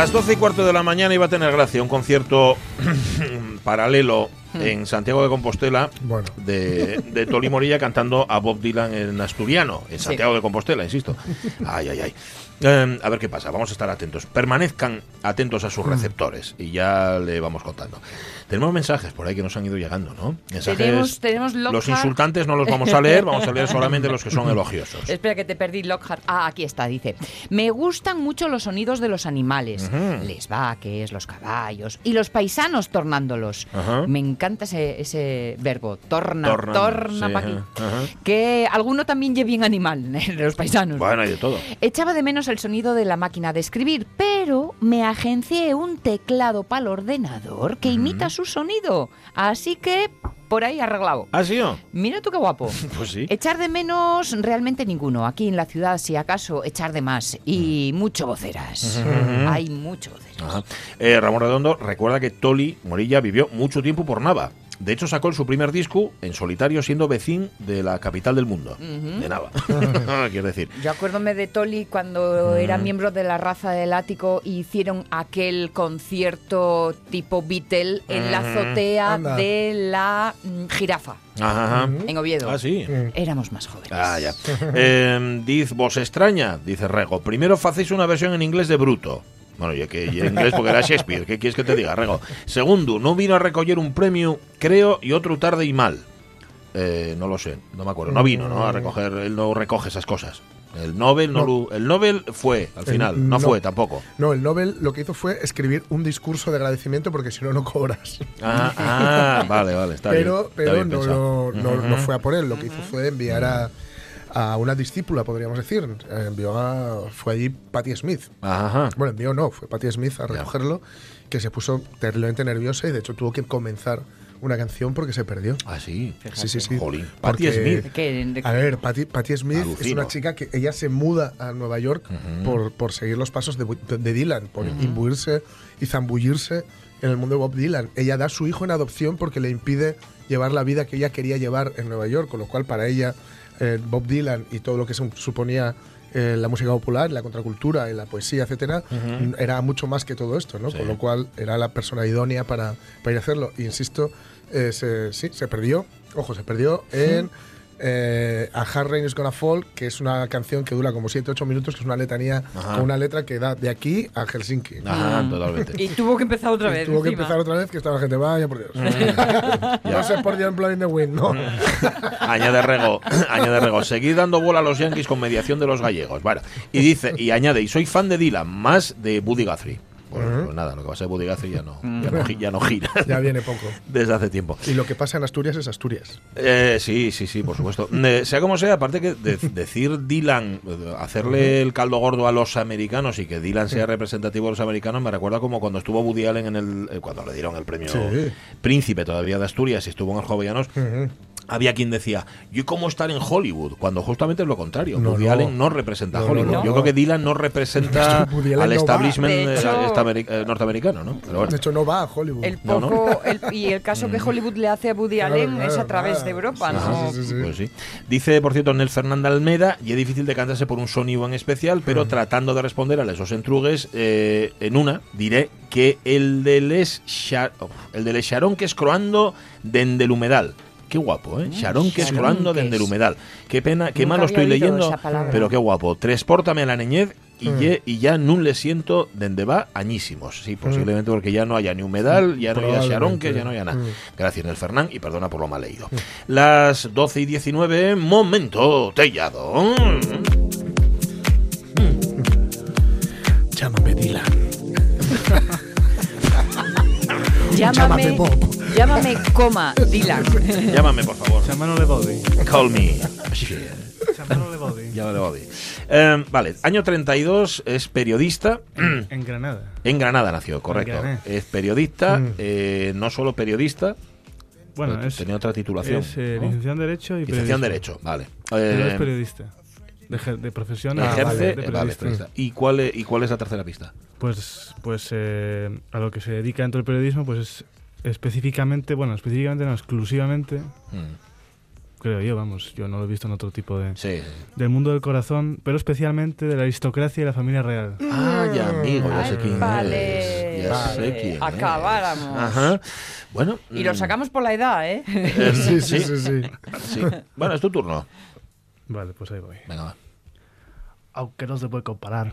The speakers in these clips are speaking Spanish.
Las 12 y cuarto de la mañana iba a tener gracia un concierto paralelo en Santiago de Compostela Bueno. de, de Toli Morilla cantando a Bob Dylan en asturiano, en Santiago de Compostela, insisto. Ay, ay, ay. Eh, a ver qué pasa, vamos a estar atentos. Permanezcan atentos a sus receptores y ya le vamos contando. Tenemos mensajes por ahí que nos han ido llegando, ¿no? Mensajes, Tenemos- tenemos los insultantes no los vamos a leer, vamos a leer solamente los que son elogiosos. Espera que te perdí, Lockhart. Ah, aquí está, dice. Me gustan mucho los sonidos de los animales. Ujú. Les vaques, los caballos y los paisanos tornándolos. Ajá. Me encanta ese, ese verbo, torna, torna, sí, pa' aquí. ajá. Que alguno también lleve bien animal, de los paisanos. Bueno, hay de todo. Echaba de menos el sonido de la máquina de escribir, pero me agencié un teclado para el ordenador que imita su sonido. Así que por ahí arreglado. ¿Ah, sí o? Mira tú qué guapo. Pues sí. Echar de menos realmente ninguno. Aquí en la ciudad, si acaso, echar de más. Y mucho voceras. Hay mucho voceras. Ajá. Eh, Ramón Redondo recuerda que Toli Morilla vivió mucho tiempo por Nava. De hecho, sacó su primer disco en solitario siendo vecín de la capital del mundo, de Nava. Quiero decir. Yo acuérdome de Toli cuando era miembro de la raza del ático y hicieron aquel concierto tipo Beatle en la azotea Anda. de la mm, jirafa Ajá, ajá. en Oviedo. Ah, sí. Éramos más jóvenes. Ah, ya. Eh, diz, vos extraña, dice Rego. Primero facéis una versión en inglés de Bruto. Bueno, ya que y en inglés porque era Shakespeare. ¿Qué quieres que te diga, Rego? Segundo, no vino a recoger un premio, creo, y otro tarde y mal. Eh, no lo sé, no me acuerdo. No vino, ¿no? A recoger, él no recoge esas cosas. El Nobel no, No. lo- el Nobel fue al El- final, no, no. fue tampoco. No, el Nobel lo que hizo fue escribir un discurso de agradecimiento porque si no, no cobras. Ah, ah, vale, vale, está pero bien. está pero bien no, no fue a por él. Lo que hizo fue enviar a, a una discípula, podríamos decir. Envió a, fue allí Patti Smith. Ajá. Bueno, envió no, fue Patti Smith a Ya. recogerlo, que se puso terriblemente nerviosa y de hecho tuvo que comenzar una canción porque se perdió. Ah, sí. Sí, sí, sí. Jolín. Patti Porque- Smith. A ver, Patti, Patti Smith es una chica que ella se muda a Nueva York por, por seguir los pasos de, de Dylan, por imbuirse y zambullirse en el mundo de Bob Dylan. Ella da a su hijo en adopción porque le impide llevar la vida que ella quería llevar en Nueva York, con lo cual para ella eh, Bob Dylan y todo lo que se suponía eh, la música popular, la contracultura y la poesía, etcétera, era mucho más que todo esto, ¿no? Sí. Con lo cual era la persona idónea para, para ir a hacerlo. Y insisto, eh, se, sí, se perdió, ojo, se perdió en eh, A Hard Rain is Gonna Fall, que es una canción que dura como 7-8 minutos, que es una letanía Ajá. con una letra que da de aquí a Helsinki. Ajá, totalmente. Y tuvo que empezar otra Y vez. tuvo que empezar otra vez, que estaba la gente, vaya por Dios. no sé por Dios Blood in the Wind, no. añade Rego, añade Rego, seguid dando bola a los Yankees con mediación de los gallegos. Bueno, y dice, y añade, y soy fan de Dylan, más de Buddy Guthrie. Pues, pues nada, lo que va a ser Buddy Guthrie ya no, ya no, ya no gira. ya viene poco. Desde hace tiempo. Y lo que pasa en Asturias es Asturias. Eh, sí, sí, sí, por supuesto. Eh, sea como sea, aparte que de- decir Dylan, hacerle el caldo gordo a los americanos y que Dylan sea representativo de los americanos, me recuerda como cuando estuvo Woody Allen en el. eh, cuando le dieron el premio Sí. Príncipe todavía de Asturias y estuvo en el Jovellanos. Había quien decía, ¿y cómo estar en Hollywood? Cuando justamente es lo contrario. No, Woody no. Allen no representa a No, Hollywood. no. Yo creo que Dylan no representa al establishment eh, hecho- eh, norteamericano, ¿no? Pero bueno. De hecho, no va a Hollywood. El No, no. poco, el- y el caso que Hollywood le hace a Woody Claro, Allen claro, es a través claro. de Europa, Sí, ¿no? sí, sí, sí. Pues sí. Dice, por cierto, Nel Fernanda Almeda, y es difícil de cantarse por un sonido en especial, pero tratando de responder a esos entrugues, eh, en una diré que el de Les oh, el de Les Sharon que es croando dende el humedal. Qué guapo, ¿eh? Sharon que es croando Sharonques. dende el humedal. Qué pena, qué Nunca malo había estoy leyendo, pero qué guapo. Transpórtame a la niñez y, ye- y ya no le siento dende va añísimos. Sí, posiblemente porque ya no haya ni humedal, ya no haya xaronques, ya no haya nada. Mm. Gracias, Nel Fernán, y perdona por lo mal leído. Las 12 y 19, momento tellado. Llámame, llámame coma, Dylan. Llámame, por favor. Llámalo le body. Call me. Llámalo le body. Llámale, Bobby. Eh, vale, año 32, es periodista. En Granada. En Granada nació, correcto. Granada. Es periodista, Mm. eh, no solo periodista, Bueno, es, tenía otra titulación. es eh, ¿no? licenciado en Derecho y Licenciado en. Derecho, vale. Pero Eh, es periodista. De, de profesión Ah, ejerce, de eh, vale, periodista. periodista. ¿Y, cuál es, ¿Y cuál es la tercera pista? Pues, pues eh, a lo que se dedica dentro del periodismo, pues es específicamente, bueno, específicamente no, exclusivamente, Mm, creo yo, vamos, yo no lo he visto en otro tipo de... Sí. sí. Del mundo del corazón, pero especialmente de la aristocracia y la familia real. Ah, ya, amigo, ya sé Ay, quién vale. es. Ya sé quién es. Acabáramos. Ajá. Bueno. Y lo mm, sacamos por la edad, ¿eh? eh, Sí, sí, sí, sí. sí. Bueno, es tu turno. Vale, pues ahí voy. Venga, va. Aunque no se puede comparar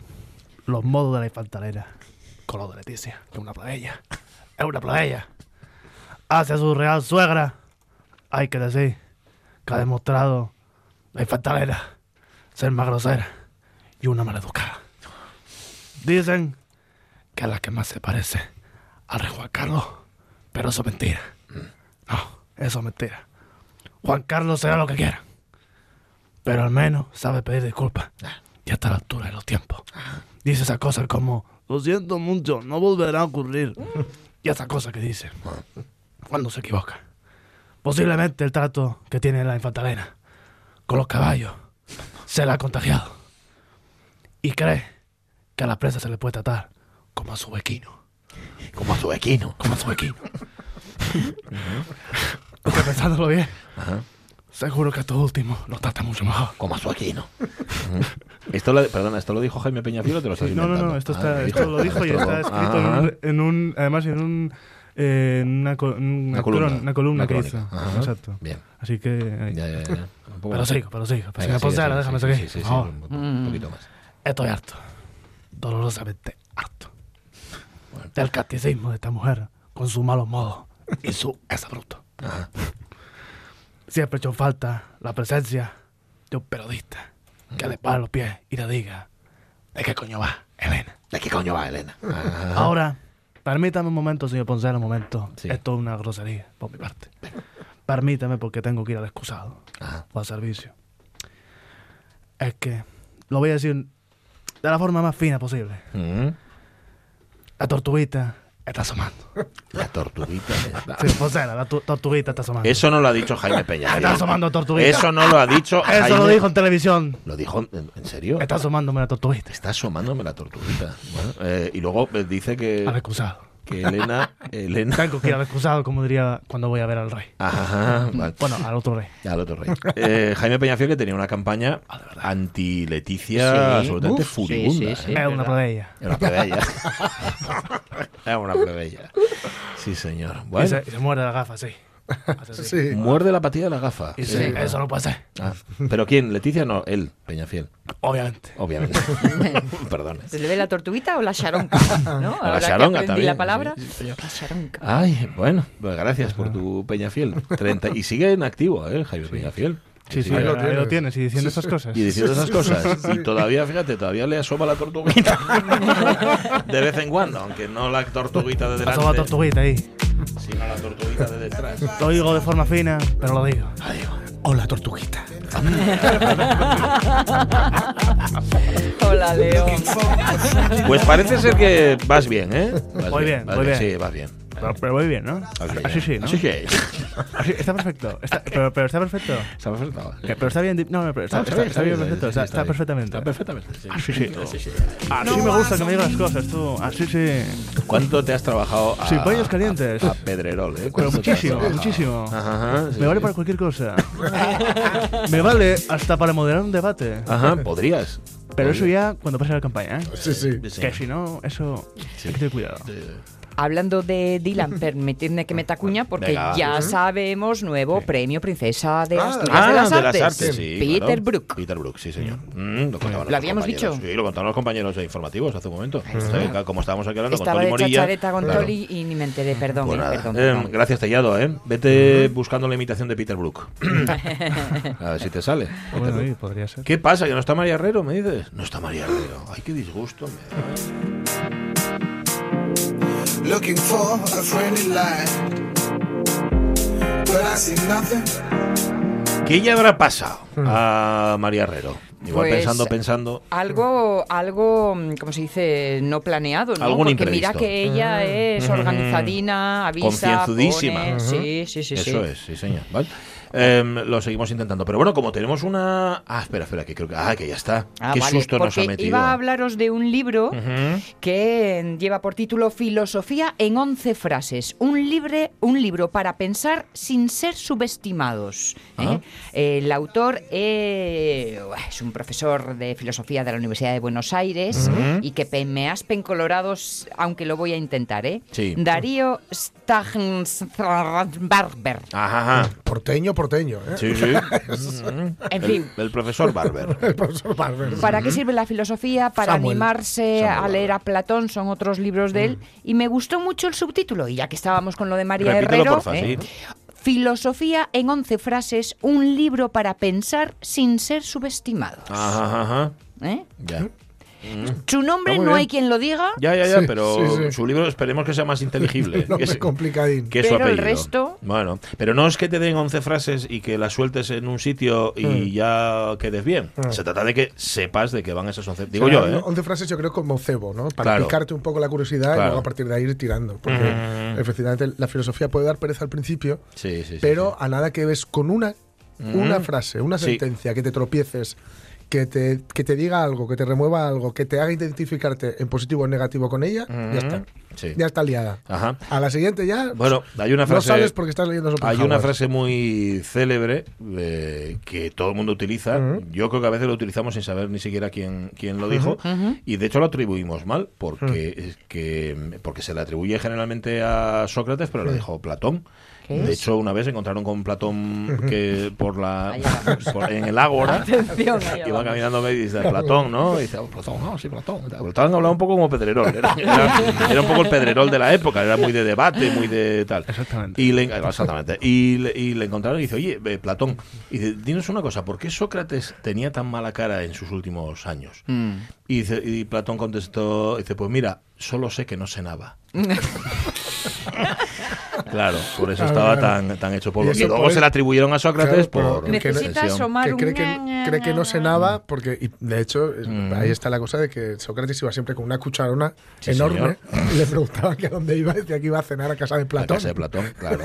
los modos de la infantalera con los de Leticia, que es una plebeya. Es una plebeya. Hacia su real suegra, hay que decir que ha demostrado la infantalera ser más grosera y una maleducada. Dicen que es la que más se parece al rey Juan Carlos, pero eso es mentira. No, eso es mentira. Juan Carlos será lo que quiera, pero al menos sabe pedir disculpas y hasta la altura de los tiempos. Dice esas cosas como, lo siento mucho, no volverá a ocurrir. Y esas cosas que dice cuando se equivoca. Posiblemente el trato que tiene la infantalena con los caballos se la ha contagiado. Y cree que a la presa se le puede tratar como a su bequino. Como a su equino. Como a su bequino. Porque pensándolo bien, Ajá. Seguro que a estos últimos los trata mucho mejor. Como a su equino. Ujú. Esto lo, perdona, ¿esto lo dijo Jaime Peñafiel o te lo estás Sí, no, no, no, esto, Ah, está, dijo- esto lo dijo y está lo- escrito en un, en un- además en un, eh, en una, co- en una, Una columna. una columna que hizo. Ajá. Exacto. Bien. Así que... ahí. Ya, ya, ya. Un poco Pero más. sigo, pero sigo. Pero Venga, si me sigue, déjame seguir. sí, sí, sí, un, un poquito más. Estoy harto. Dolorosamente harto. Del casticismo de esta mujer con sus malos modos y su exabruto. Ajá. Siempre he hecho falta la presencia de un periodista que le pare los pies y le diga ¿de qué coño va, Elena? ¿De qué coño va, Elena? Ajá. Ahora, permítame un momento, señor Poncela, un momento. Sí. Esto es una grosería por mi parte. Permítame porque tengo que ir al excusado Ajá. o al servicio. Es que lo voy a decir de la forma más fina posible. Ujú. La tortuguita está asomando. La tortuguita. está- Sí, Poncela, la tu- tortuguita está asomando. Eso no lo ha dicho Jaime Peñafiel. Está asomando tortuguita. Eso no lo ha dicho Eso lo dijo en televisión. ¿Lo dijo en, en serio? Está asomándome la tortuguita. Está asomándome la tortuguita. Bueno, eh, y luego eh, dice que, Al excusado. que Elena. Elena. Tengo que ir al excusado, como diría cuando voy a ver al rey. Ajá, vale. Bueno, al otro rey. Al otro rey. Eh, Jaime Peñafiel que tenía una campaña Ah, anti-Leticia Sí. absolutamente Uf, furibunda. sí, sí. ¿eh? Es una plebeya. Era una plebeya. Era una plebeya. Sí, señor. Y, Bueno, se, y se muerde la gafa, sí. Sí. muerde la patilla de la gafa. Y sí, eso no ser, Ah, ¿Pero quién? ¿Leticia? No, él, Peñafiel. obviamente. Obviamente. Perdón. ¿Se le ve la tortuguita o la charonca? ¿No? la aprendí también, la palabra. sí, la charonca. Ay, bueno, pues gracias por tu Peñafiel. 30, y sigue en activo, ¿eh? Jaime Peñafiel. Sí, sí, ahí lo lo, tienes. y diciendo estas cosas. Y diciendo esas cosas. Y todavía, fíjate, todavía le asoma la tortuguita. De vez en cuando, aunque no la tortuguita de delante. Asoma tortuguita ahí. Sino la tortuguita de detrás. Lo digo de forma fina, pero lo digo. Adiós. Hola, tortuguita. Hola, León. Pues parece ser que vas bien, ¿eh? Vas Voy bien, vas voy bien. Sí, vas bien. Pero, pero voy bien, ¿no? Bien. Así sí, ¿no? Así que. Así- está perfecto. Está- pero, pero está perfecto. Está perfecto. Que- Pero está bien. di- No, no, pero está, está- está bien perfecto. Está, está perfectamente. Está perfectamente. sí. Así sí. Sí, sí. Así me gusta que me digas las cosas, tú. Así sí. ¿Cuánto te has trabajado a, Sin paños calientes. a, a Pedrerol, eh? Pero ¿Cuánto te has muchísimo, trabajado? muchísimo. Ajá, ajá, sí, Me vale sí. para cualquier cosa. Me vale hasta para moderar un debate. Ajá, podrías. Pero eso ya cuando pase la campaña, ¿eh? Sí, sí. Sí. Que si no, eso hay que tener cuidado. Sí. hablando de Dylan, permitidme que me tacuña, porque Venga. ya sabemos nuevo premio Princesa de Ah, Asturias Ah, de las de Artes. las artes, sí. Peter claro. Brook. Peter Brook, sí, señor. Mm, lo, contaban ¿Lo los habíamos dicho? Sí, lo contaban los compañeros de informativos hace un momento. Sea, como estábamos aquí hablando Estaba con de Toli Morilla. chachareta con claro. Toli y ni me enteré, perdón, Pues eh, nada. perdón, Eh, perdón. gracias, Tellado, ¿eh? Vete buscando la imitación de Peter Brook. A ver si te sale. Bueno, sí, podría ser. ¿Qué pasa? ¿Que no está María Herrero? ¿Me dices? No está María Herrero. Ay, qué disgusto me da. Looking for a friendly light. But I see nothing. ¿Qué ya habrá pasado a María Herrero? Igual Pues, pensando, pensando. Algo, algo, como se dice, no planeado, ¿no? Algún Porque mira imprevisto. que ella es organizadina, avisa, Concienzudísima. pone- Sí, sí, sí, sí. Eso es, sí, señor. ¿Vale? Em, lo seguimos intentando. Pero bueno, como tenemos una. Ah, espera, espera, que creo que. Ah, que ya está. Ah, Qué vale, susto nos ha metido. Iba a hablaros de un libro que lleva por título Filosofía en 11 frases. Un, libre, un libro para pensar sin ser subestimados. ¿eh? Ah. El autor eh, es un profesor de filosofía de la Universidad de Buenos Aires y que me aspen colorados, aunque lo voy a intentar. ¿eh? Sí. Darío Stagnsbarber. Ajá, ajá. Porteño, porteño. ¿eh? Sí, sí. Mm, En el, fin. el profesor Barber. El profesor Barber. ¿Para qué sirve la filosofía? Para Samuel. animarse Samuel a leer Barber. a Platón, son otros libros de él. Y me gustó mucho el subtítulo. Y ya que estábamos con lo de María Repítelo, Herrero. porfa, ¿eh? sí. Filosofía en 11 frases, un libro para pensar sin ser subestimados. Ajá, ajá. ¿Eh? Ya. Su nombre no hay quien lo diga, Ya, ya, ya, Sí, pero sí, sí. su libro esperemos que sea más inteligible. No que, es- complicadín. que su Pero el apellido. resto- Bueno, pero no es que te den 11 frases y que las sueltes en un sitio y Mm. ya quedes bien. Se trata de que sepas de que van esas 11. O Digo sea, yo, ¿eh? 11 frases yo creo como cebo, ¿no? Para Claro. picarte un poco la curiosidad y Claro. luego a partir de ahí ir tirando. Porque Mm. efectivamente la filosofía puede dar pereza al principio, Sí, sí, sí. pero sí. a nada que ves con una, una Mm. frase, una Sí. sentencia, que te tropieces, que te, que te diga algo, que te remueva algo, que te haga identificarte en positivo o en negativo con ella, ya está. Sí. Ya está liada. Ajá. A la siguiente ya Bueno, hay una no frase. sales porque estás leyendo Hay una frase muy célebre eh, que todo el mundo utiliza. Yo creo que a veces lo utilizamos sin saber ni siquiera quién, quién lo dijo. Y de hecho lo atribuimos mal porque, es que, porque se le atribuye generalmente a Sócrates, pero lo dijo Platón. ¿Qué De es? hecho, una vez se encontraron con Platón que por la por- en el Ágora. Atención, Iba vamos. caminando y dice Platón, ¿no? Y dice, "Oh, Platón, no, sí, Platón. Platón hablaba un poco como Pedrerol. Era, era- era un poco el Pedrerol de la época. Era muy de debate, muy de tal. Exactamente. Y le, exactamente. Y le, y le encontraron y dice, oye, eh, Platón, y dice, dinos una cosa, ¿por qué Sócrates tenía tan mala cara en sus últimos años? Mm. Y, dice, y Platón contestó, dice, pues mira, solo sé que no sé nada. Claro, por eso estaba tan, tan hecho polvo. Y Y, eso luego por se le atribuyeron a Sócrates Claro, por extensión. asomar que cree que, cree que no sé ña. nada porque y de hecho es- Mm. ahí está la cosa de que Sócrates iba siempre con una cucharona Sí, enorme y le preguntaba que a dónde iba y decía que iba a cenar a casa de La Platón casa de Platón, claro.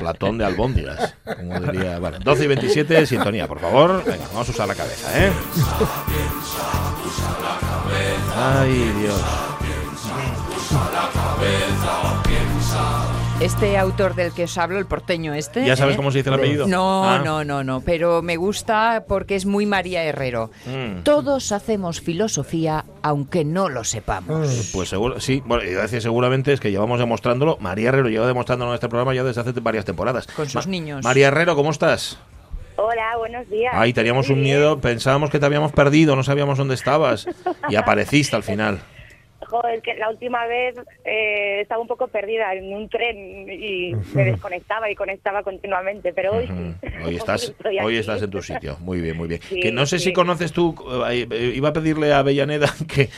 Platón de albóndigas, como diría. Bueno, 12 y 27, sintonía, por favor. Venga, vamos a usar la cabeza, ¿eh? Ay, Dios. Este autor del que os hablo, el porteño este. ¿Ya sabes ¿eh? cómo se dice el apellido? No, Ah. no, no, no, pero me gusta porque es muy María Herrero. Mm. Todos hacemos filosofía aunque no lo sepamos. Pues seguro, sí, bueno, iba a decir seguramente es que llevamos demostrándolo. María Herrero lleva demostrándolo en este programa ya desde hace varias temporadas. Con sus niños. María Herrero, ¿cómo estás? Hola, buenos días. Ay, teníamos Muy un bien. miedo, pensábamos que te habíamos perdido, no sabíamos dónde estabas. Y apareciste al final. Joder, que la última vez eh, estaba un poco perdida en un tren y me desconectaba y conectaba continuamente, pero hoy. Hoy estás, hoy en tu sitio. Muy bien, muy bien. Sí, que no sé si conoces tú, eh, iba a pedirle a Avellaneda que,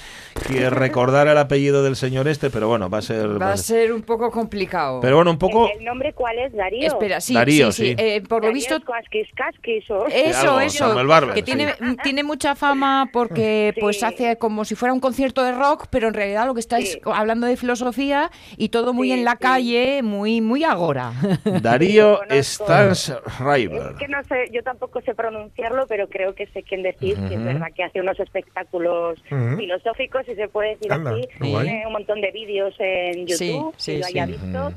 que recordara el apellido del señor este, pero bueno, va a ser... Va a ser un poco complicado. Pero bueno, un poco... ¿El nombre cuál es? ¿Darío? Espera, sí, Darío, sí, sí. sí. Eh, por lo Darío visto, Casquis, Casquis, o- eso, eso. Barber, que sí. tiene, tiene mucha fama porque Sí. pues hace como si fuera un concierto de rock, pero en realidad lo que está es Sí. hablando de filosofía y todo muy Sí, en la sí. calle, muy, muy agora. Darío. Stansriver. Es que no sé, yo tampoco sé pronunciarlo, pero creo que sé quién decís, que es verdad que hace unos espectáculos Ujú. filosóficos, si se puede decir Anda, así. Tiene un montón de vídeos en Sí, YouTube, sí, si lo haya sí. visto.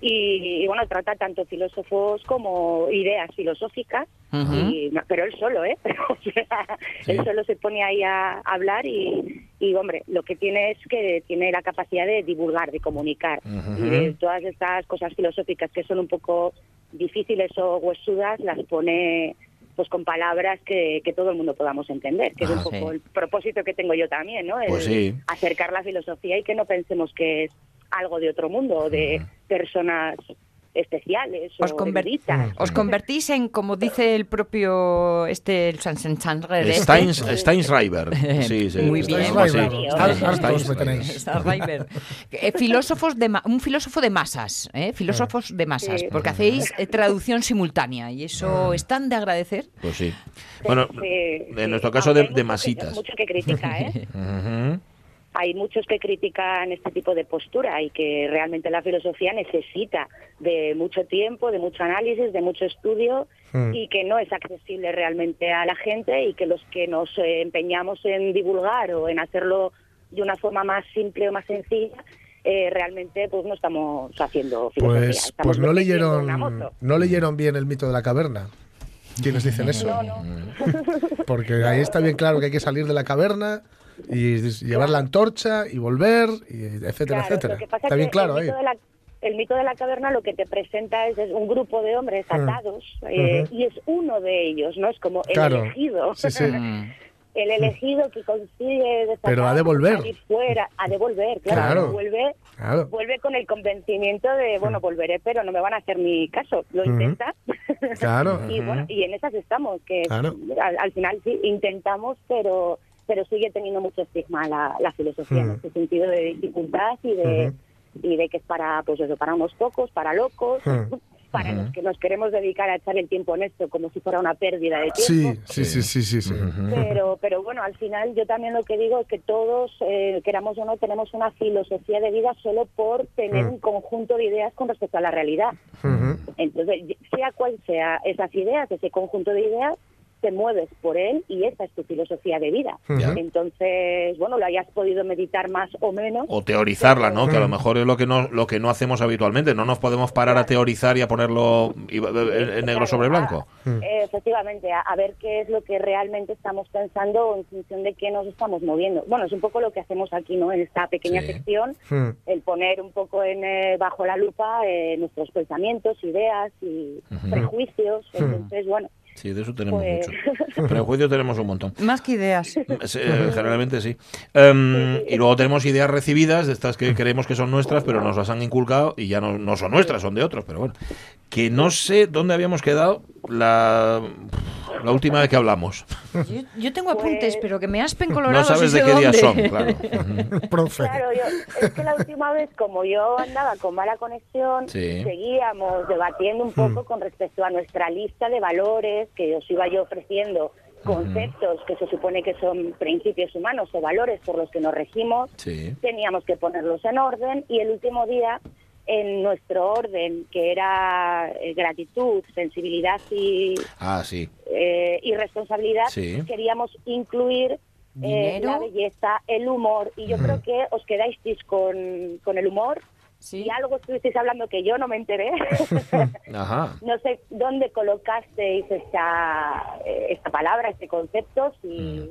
Y, y, bueno, trata tanto filósofos como ideas filosóficas, y, pero él solo, ¿eh? o sea, él solo se pone ahí a hablar y, y hombre, lo que tiene es que tiene la capacidad de divulgar, de comunicar. Y de todas estas cosas filosóficas que son un poco difíciles o huesudas, las pone pues con palabras que, que todo el mundo podamos entender, que es un Ah, poco sí. el propósito que tengo yo también, ¿no? El Pues sí. acercar la filosofía y que no pensemos que es algo de otro mundo o de personas especiales Os, o eruditas. os convertís en, como dice el propio este el San- San- San- Steins, Steinsreiber. Sí, sí. Muy bien. filósofos de ma- un filósofo de masas, ¿eh? filósofos de masas, Sí. porque hacéis eh, traducción simultánea y eso es tan de agradecer. Pues sí. Bueno, Sí, en nuestro caso Aunque de, masitas. Mucho que critica, ¿eh? Hay muchos que critican este tipo de postura y que realmente la filosofía necesita de mucho tiempo, de mucho análisis, de mucho estudio Mm. y que no es accesible realmente a la gente y que los que nos empeñamos en divulgar o en hacerlo de una forma más simple o más sencilla, eh, realmente pues no estamos haciendo filosofía. Pues, estamos pues no leyeron no leyeron bien el mito de la caverna. ¿Quiénes dicen eso? No, no. Porque ahí está bien claro que hay que salir de la caverna y llevar la antorcha y volver, y etcétera, Claro, etcétera. lo que pasa Está es bien que claro el ahí. mito, de la, el mito de la caverna lo que te presenta es, es un grupo de hombres Mm. atados eh, y es uno de ellos, ¿no? Es como el Claro. elegido. Sí, sí. Mm. el elegido que consigue Pero ha de volver. salir fuera, a devolver, claro, Claro. vuelve Claro. vuelve con el convencimiento de bueno volveré pero no me van a hacer ni caso lo Ujú. intenta Claro. y bueno y en esas estamos que Claro. al, al final sí intentamos pero pero sigue teniendo mucho estigma la, la filosofía en este sentido de dificultad y de y de que es para pues eso para unos pocos para locos Mm. para los que nos queremos dedicar a echar el tiempo en esto como si fuera una pérdida de Sí, tiempo sí, sí, sí, sí, sí. Pero pero bueno al final yo también lo que digo es que todos eh, queramos o no tenemos una filosofía de vida solo por tener Mm. un conjunto de ideas con respecto a la realidad. Entonces sea cual sea esas ideas ese conjunto de ideas te mueves por él y esa es tu filosofía de vida Ya. entonces bueno lo hayas podido meditar más o menos O teorizarla, ¿no? Que a lo mejor es lo que no lo que no hacemos habitualmente. No nos podemos parar a teorizar y a ponerlo y- en, negro sobre blanco. Efectivamente, a, ver qué es lo que realmente estamos pensando en función de qué nos estamos moviendo. Bueno, es un poco lo que hacemos aquí, ¿no? En esta pequeña Sí. sección, el poner un poco en eh, bajo la lupa eh, nuestros pensamientos, ideas y prejuicios. Entonces, bueno, Sí, de eso tenemos Pues- mucho. Prejuicios tenemos un montón. Más que ideas. Sí, eh, generalmente sí. Em, y luego tenemos ideas recibidas, de estas que creemos que son nuestras, pero nos las han inculcado y ya no, no son nuestras, son de otros. Pero bueno, que no sé dónde habíamos quedado la, la última vez que hablamos. Yo, yo tengo Pues- apuntes, pero que me aspen No colorados. sabes de qué día dónde. son, claro. Profe. claro, yo, es que la última vez, como yo andaba con mala conexión, Sí. seguíamos debatiendo un poco con respecto a nuestra lista de valores que os iba yo ofreciendo conceptos que se supone que son principios humanos o valores por los que nos regimos, Sí. teníamos que ponerlos en orden y el último día en nuestro orden, que era eh, gratitud, sensibilidad y, Ah, sí. eh, y responsabilidad, Sí. queríamos incluir eh, la belleza, el humor, y yo creo que os quedáis con, con el humor Sí. y algo estuvisteis hablando que yo no me enteré. Ajá. no sé dónde colocasteis esta, eh, esta palabra, este concepto, si,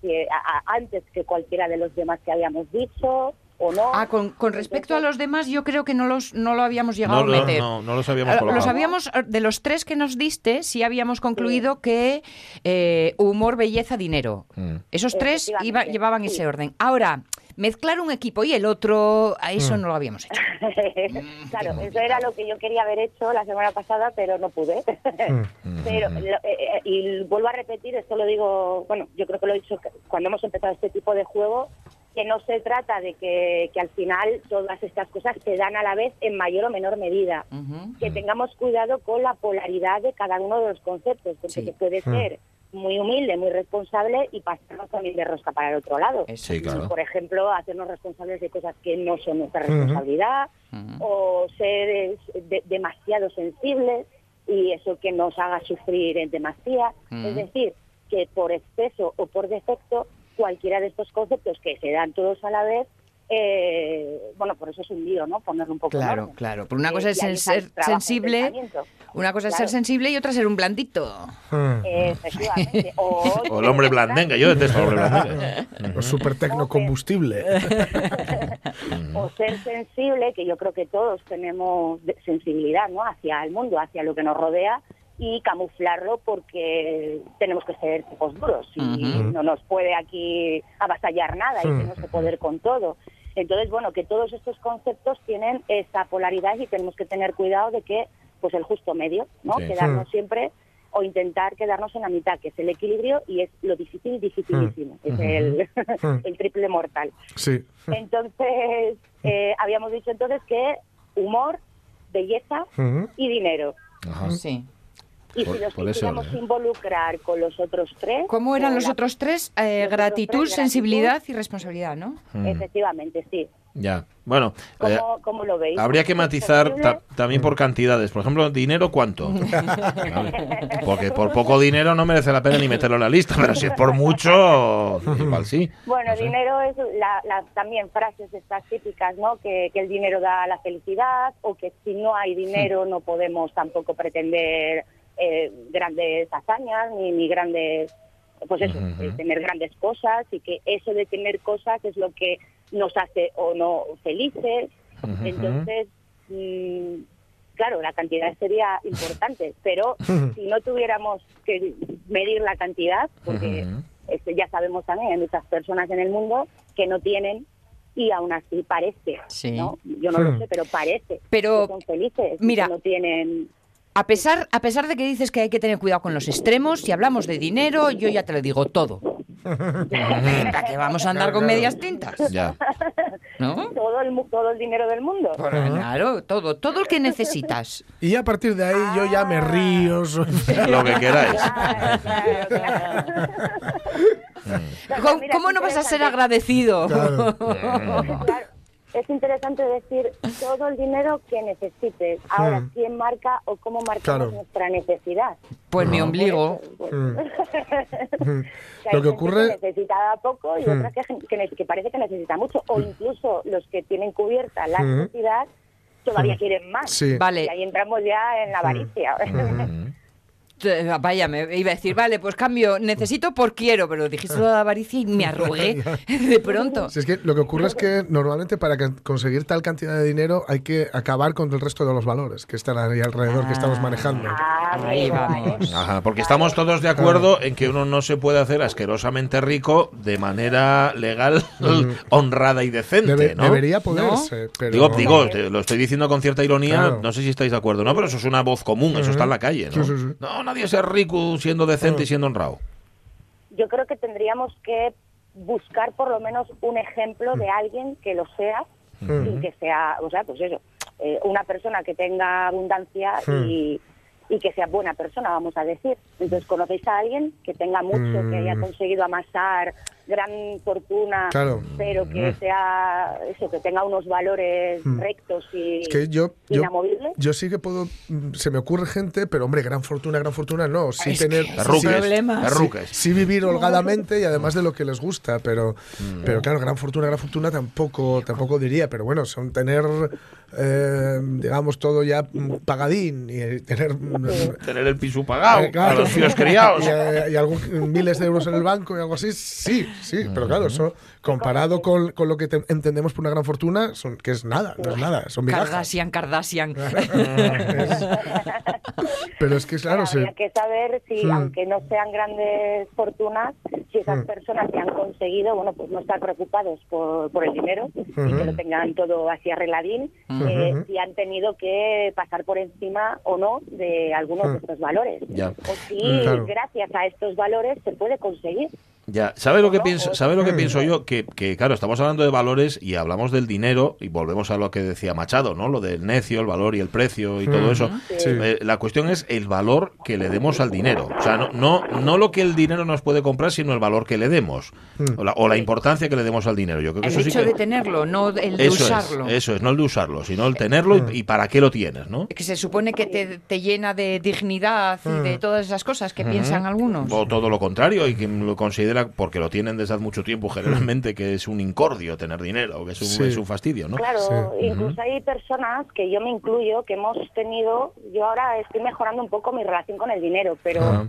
si, a- a- antes que cualquiera de los demás que habíamos dicho o no. Ah, con, con respecto a los demás, yo creo que no los no lo habíamos llegado No, a meter. no, no los habíamos Ah, colocado. Los habíamos, de los tres que nos diste, sí habíamos concluido que eh, humor, belleza, dinero. Mm. Esos tres iba- llevaban sí. ese orden. Ahora, mezclar un equipo y el otro, a eso Mm. no lo habíamos hecho. claro, eso era lo que yo quería haber hecho la semana pasada, pero no pude. Mm. pero lo- eh, eh, y vuelvo a repetir, esto lo digo, bueno, yo creo que lo he dicho cuando hemos empezado este tipo de juego, que no se trata de que, que al final todas estas cosas se dan a la vez en mayor o menor medida. Que tengamos cuidado con la polaridad de cada uno de los conceptos, porque Sí. se puede Mm. ser muy humilde, muy responsable y pasarnos también de rosca para el otro lado. Eso. Sí, claro. Por ejemplo, hacernos responsables de cosas que no son nuestra responsabilidad o ser de- demasiado sensibles y eso que nos haga sufrir en demasía. Es decir, que por exceso o por defecto, cualquiera de estos conceptos que se dan todos a la vez eh, bueno, por eso es un lío, ¿no? Ponerlo un poco en Claro, claro. Pero una Eh, cosa es el el ser sensible, una cosa es ser sensible y otra ser un blandito. Mm. Efectivamente. O, O el hombre blandenga, yo detesto al hombre blandenga. O super tecnocombustible. o ser sensible, que yo creo que todos tenemos sensibilidad ¿no? hacia el mundo, hacia lo que nos rodea, y camuflarlo porque tenemos que ser tipos duros y no nos puede aquí avasallar nada y tenemos que poder con todo. Entonces, bueno, que todos estos conceptos tienen esa polaridad y tenemos que tener cuidado de que, pues el justo medio, ¿no? Sí. Quedarnos siempre o intentar quedarnos en la mitad, que es el equilibrio y es lo difícil, dificilísimo. Es el, el triple mortal. Sí. Entonces, eh, habíamos dicho entonces que humor, belleza y dinero. Ajá. Sí. Y Por- si ese quisiéramos orden. involucrar con los otros tres... ¿Cómo eran con los la- otros tres? Eh, los otros gratitud, tres, sensibilidad y responsabilidad, ¿no? Mm. Efectivamente, sí. Ya. Bueno, eh, ¿Cómo, cómo lo veis? habría que ¿Es matizar ta- también por cantidades. Por ejemplo, dinero, ¿cuánto? Vale. Porque por poco dinero no merece la pena ni meterlo en la lista, pero si es por mucho, igual sí. Bueno, No sé. dinero es la, la- también frases estas típicas, ¿no? Que, que el dinero da la felicidad o que si no hay dinero no podemos tampoco pretender eh, grandes hazañas ni, ni grandes, pues eso, eh, tener grandes cosas y que eso de tener cosas es lo que nos hace o no felices. Entonces, mm, claro, la cantidad sería importante, pero si no tuviéramos que medir la cantidad, porque este, ya sabemos también, hay muchas personas en el mundo que no tienen y aún así parece, Sí. ¿no? Yo no lo Hmm. sé, pero parece Pero, que son felices, mira, que no tienen... A pesar, a pesar de que dices que hay que tener cuidado con los extremos, si hablamos de dinero, yo ya te lo digo todo. ¿Para qué vamos a andar con medias tintas? Ya. ¿No? Todo el, todo el dinero del mundo. Claro, todo, todo lo que necesitas. Y a partir de ahí yo ya me río. soy- Lo que queráis. Claro, claro, ¿Cómo, mira, cómo no vas a ser agradecido? Es interesante decir todo el dinero que necesites. Ahora, Hmm. ¿quién marca o cómo marcamos Claro. nuestra necesidad? Pues mi ombligo. Mm. Que hay Lo que gente ocurre- que necesita poco y Hmm. otra que, que, ne- que parece que necesita mucho. O incluso los que tienen cubierta la necesidad todavía quieren más. Sí. Vale. Y ahí entramos ya en la avaricia. Eh, Vaya, me iba a decir, vale, pues cambio, necesito por quiero, pero dijiste lo de la avaricia y me arrugué de pronto. Si es que lo que ocurre es que normalmente para conseguir tal cantidad de dinero hay que acabar con el resto de los valores que están ahí alrededor, que estamos manejando. Ah, Ahí amigo, vamos. Ajá, porque estamos todos de acuerdo en que uno no se puede hacer asquerosamente rico de manera legal, honrada y decente, Debe- ¿no? Debería poderse, pero... Digo, digo, te- lo estoy diciendo con cierta ironía, Claro. no sé si estáis de acuerdo, ¿no? Pero eso es una voz común, eso está en la calle, ¿no? Sí, sí, sí. No, nadie es rico siendo decente y siendo honrado. Yo creo que tendríamos que buscar por lo menos un ejemplo de alguien que lo sea y que sea, o sea, pues eso, eh, una persona que tenga abundancia y, y que sea buena persona, vamos a decir. Entonces, ¿conocéis a alguien que tenga mucho, que haya conseguido amasar gran fortuna, Claro. pero que sea eso, que tenga unos valores rectos y Es que yo, inamovibles? yo sí que puedo. mm, Se me ocurre gente, pero hombre, gran fortuna, gran fortuna, no. Sí Es tener. sí- problemas. perruques. Sí vivir holgadamente y además de lo que les gusta, pero, pero claro, gran fortuna, gran fortuna tampoco, tampoco diría, pero bueno, son tener, eh, digamos, todo ya mm, pagadín y tener mm, Tener el piso pagado, eh, claro, criados. y, eh, y algún, miles de euros en el banco y algo así, sí, sí, pero claro, eso comparado con, con lo que te- entendemos por una gran fortuna, son, que es nada, no es nada, son migajas. Kardashian, Kardashian. Pero es que claro, se- habría que saber si, Hmm. aunque no sean grandes fortunas, si esas Hmm. personas que han conseguido, bueno, pues no estar preocupados por, por el dinero y que lo tengan todo así arregladín, eh, si han tenido que pasar por encima o no de algunos de estos valores. Ya. O si Hmm, claro. gracias a estos valores se puede conseguir. Ya, ¿sabe lo que pienso? o- ¿Sabe lo que pienso yo? Que, que, claro, estamos hablando de valores y hablamos del dinero y volvemos a lo que decía Machado, ¿no? Lo del necio, el valor y el precio y todo eso. Sí. Eh, la cuestión es el valor que le demos al dinero. O sea, no, no, no lo que el dinero nos puede comprar, sino el valor que le demos. O, la, o la importancia que le demos al dinero. Yo creo que El eso sí hecho que... de tenerlo, no el de eso usarlo. es, eso es, no el de usarlo, sino el tenerlo y, y para qué lo tienes, ¿no? Que se supone que te, te llena de dignidad y de todas esas cosas que piensan algunos. O todo lo contrario, y quien lo considera considera, porque lo tienen desde hace mucho tiempo generalmente, que es un incordio tener dinero, que es un, Sí. es un fastidio, ¿no? Claro, Sí. incluso hay personas que yo me incluyo, que hemos tenido, yo ahora estoy mejorando un poco mi relación con el dinero, pero Ajá.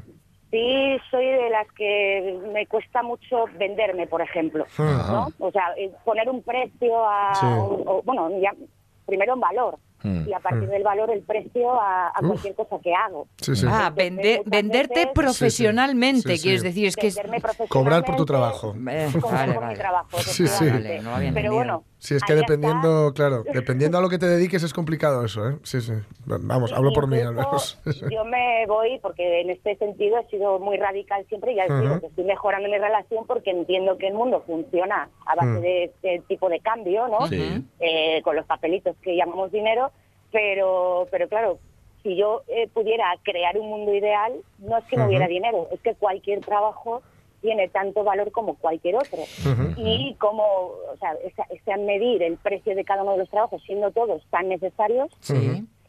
sí soy de las que me cuesta mucho venderme, por ejemplo. ¿no? O sea, eh, poner un precio a, Sí. un- o, bueno, ya primero un valor Mm. y a partir del valor el precio a, a cualquier cosa que hago. Sí, sí. Ah, vende- venderte veces- profesionalmente, Sí, sí. quieres decir, es que es... Cobrar por tu trabajo. Eh, cobrar vale, por vale. mi trabajo, Sí, sí. Vale, no Pero bueno, Sí, es que ahí está. dependiendo, claro, dependiendo a lo que te dediques es complicado eso, ¿eh? Sí, sí. Vamos, hablo por mí al menos. Yo me voy porque en este sentido he sido muy radical siempre y ya digo Ujú. que estoy mejorando mi relación porque entiendo que el mundo funciona a base Mm. de este tipo de cambio, ¿no? Sí. Eh, con los papelitos que llamamos dinero, pero, pero claro, si yo eh, pudiera crear un mundo ideal, no es que no hubiera dinero, es que cualquier trabajo tiene tanto valor como cualquier otro. Y como, o sea, esa, esa medir el precio de cada uno de los trabajos, siendo todos tan necesarios,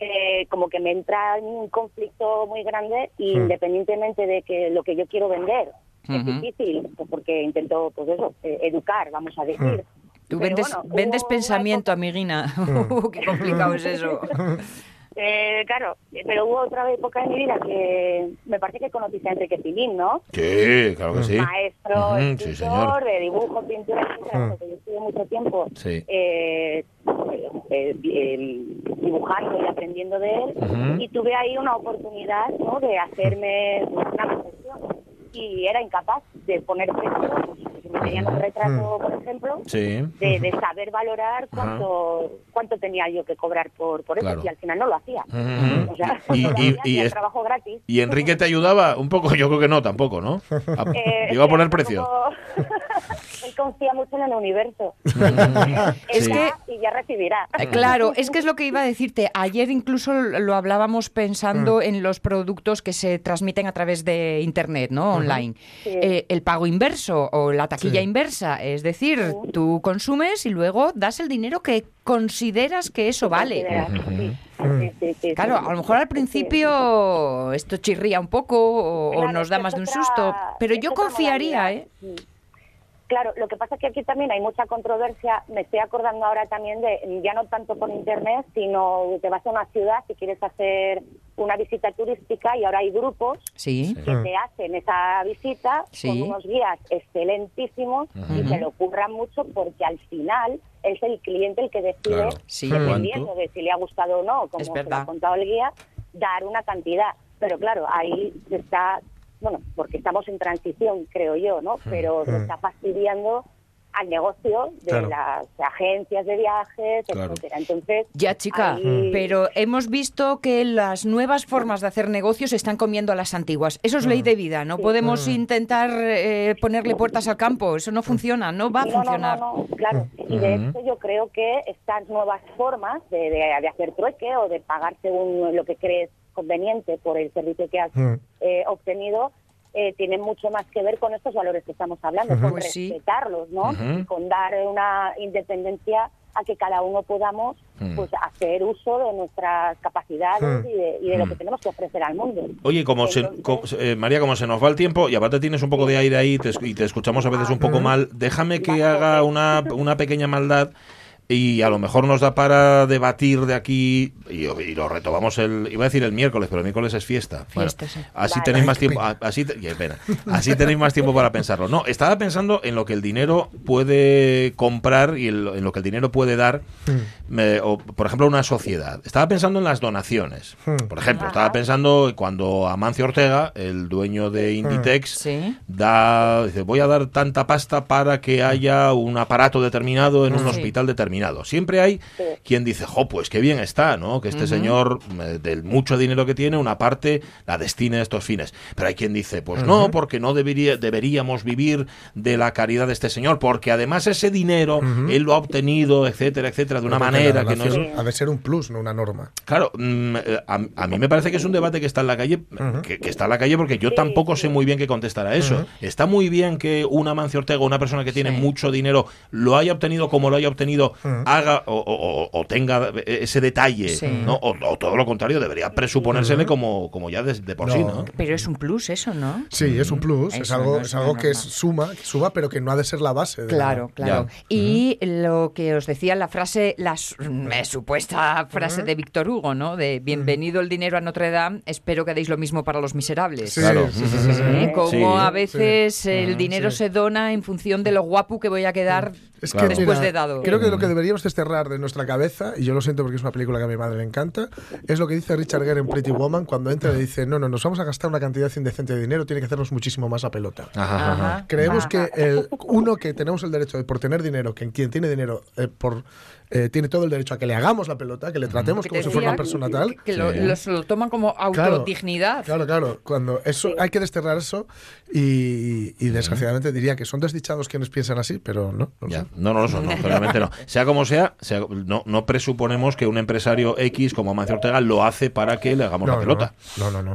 eh, como que me entra en un conflicto muy grande y independientemente de que lo que yo quiero vender es difícil, pues porque intento, pues eso, eh, educar, vamos a decir. Tú Pero vendes, bueno, vendes pensamiento, amiguina. Uh, qué complicado es eso. Eh, claro, pero hubo otra época en mi vida que me parece que conociste a Enrique Pilín, ¿no? Sí, claro que sí. Maestro, sí, escultor, señor. de dibujo, pintura, etcétera, Mm. porque yo estuve mucho tiempo Sí. eh, eh, eh, dibujando y aprendiendo de él y tuve ahí una oportunidad ¿no? de hacerme una profesión y era incapaz de poner precio, pedían un retrato, por ejemplo, Sí. de, de saber valorar cuánto cuánto tenía yo que cobrar por, por eso Claro. y al final no lo hacía. O sea, Y- y- hacía, y es- trabajo gratis. ¿Y Enrique te ayudaba? Un poco, yo creo que no, tampoco, ¿no? A- Eh, Iba a poner precio. Él confía mucho en el universo. Es que- y ya recibirá. Eh, Claro, es que es lo que iba a decirte. Ayer incluso lo hablábamos pensando en los productos que se transmiten a través de Internet, ¿no? Online. Sí. Eh, el pago inverso o la taquilla Sí. inversa. Es decir, tú consumes y luego das el dinero que consideras que eso vale. Sí, Claro, a lo mejor al principio esto chirría un poco o, o nos da más de un otra- susto, pero yo confiaría, ¿eh? Claro, lo que pasa es que aquí también hay mucha controversia. Me estoy acordando ahora también de, ya no tanto por internet, sino te vas a una ciudad si quieres hacer una visita turística y ahora hay grupos Sí. que te hacen esa visita Sí. con unos guías excelentísimos y se lo ocurran mucho porque al final es el cliente el que decide, Claro. Sí. dependiendo de si le ha gustado o no, como se lo ha contado el guía, dar una cantidad. Pero claro, ahí se está, bueno, porque estamos en transición, creo yo, ¿no? Pero se está fastidiando al negocio de Claro. las agencias de viajes, Claro. etcétera. Entonces, Ya, chica, ahí- pero hemos visto que las nuevas formas de hacer negocios se están comiendo a las antiguas. Eso es ley de vida. No podemos intentar eh, ponerle puertas al campo. Eso no funciona, no va a No, funcionar. No, no, no, claro. Y de hecho yo creo que estas nuevas formas de, de- de hacer trueque o de pagar según lo que crees conveniente por el servicio que has Mm. eh, obtenido, eh, tienen mucho más que ver con estos valores que estamos hablando, con Pues sí. respetarlos, ¿no? Con dar una independencia a que cada uno podamos Mm. pues hacer uso de nuestras capacidades Mm. y de, y de lo Mm. que tenemos que ofrecer al mundo. Oye, como se, Entonces- co- eh, María, como se nos va el tiempo y aparte tienes un poco de aire ahí te y te escuchamos a veces un poco mal, déjame que haga una, una pequeña maldad y a lo mejor nos da para debatir de aquí y, y lo retomamos el iba a decir el miércoles pero el miércoles es fiesta Bueno, Fiesta, sí. así Vale. tenéis más tiempo así te- pena. así tenéis más tiempo para pensarlo no estaba pensando en lo que el dinero puede comprar y en lo, en lo que el dinero puede dar me- o, por ejemplo una sociedad estaba pensando en las donaciones Hmm. por ejemplo estaba pensando cuando Amancio Ortega el dueño de Inditex Sí. da dice voy a dar tanta pasta para que haya un aparato determinado en un Sí. hospital determinado siempre hay Sí. quien dice jo pues qué bien está no que este señor eh, del mucho dinero que tiene una parte la destine a estos fines pero hay quien dice pues no porque no debería deberíamos vivir de la caridad de este señor porque además ese dinero él lo ha obtenido etcétera etcétera de una manera que no es Ha de ser un plus, no una norma. Claro, mm, eh, a, a mí me parece que es un debate que está en la calle, que, que está en la calle porque yo tampoco sé muy bien qué contestar a eso. Está muy bien que una Mancio Ortega, una persona que tiene Sí. mucho dinero, lo haya obtenido como lo haya obtenido haga o, o- o tenga ese detalle, Sí. ¿no? O, o todo lo contrario, debería presuponérsele como, como ya de, de por sí, No. ¿no? Pero es un plus eso, ¿no? Sí, es un plus, es Eso algo, no es es algo que es suma, que suma, pero que no ha de ser la base. de Claro, la- claro. Ya. Y lo que os decía la frase, la su- supuesta frase de Víctor Hugo, ¿no? De bienvenido el dinero a Notre Dame, espero que deis lo mismo para los miserables. Sí, Claro. sí, sí, sí, sí. ¿Eh? Como Sí. a veces el dinero sí. se dona en función de lo guapo que voy a quedar Es que, después mira, de dado. Creo que lo que deberíamos desterrar de nuestra cabeza, y yo lo siento porque es una película que a mi madre le encanta, es lo que dice Richard Gere en Pretty Woman cuando entra y le dice, no, no, nos vamos a gastar una cantidad indecente de dinero, tiene que hacernos muchísimo más a pelota. Ajá, ajá. Ajá. Creemos Ajá. que el, uno que tenemos el derecho de por tener dinero, que quien tiene dinero eh, por eh, tiene todo el derecho a que le hagamos la pelota, que le tratemos Que como si fuera una persona tal. Que lo, Sí. lo- se lo toman como autodignidad. Claro, claro. Cuando eso hay que desterrar eso y, y desgraciadamente diría que son desdichados quienes piensan así, pero no. no Ya. No, no lo son, no, claramente no. Sea como sea, sea- no, no presuponemos que un empresario X como Amancio Ortega lo hace para que le hagamos No, la pelota. No, no, no.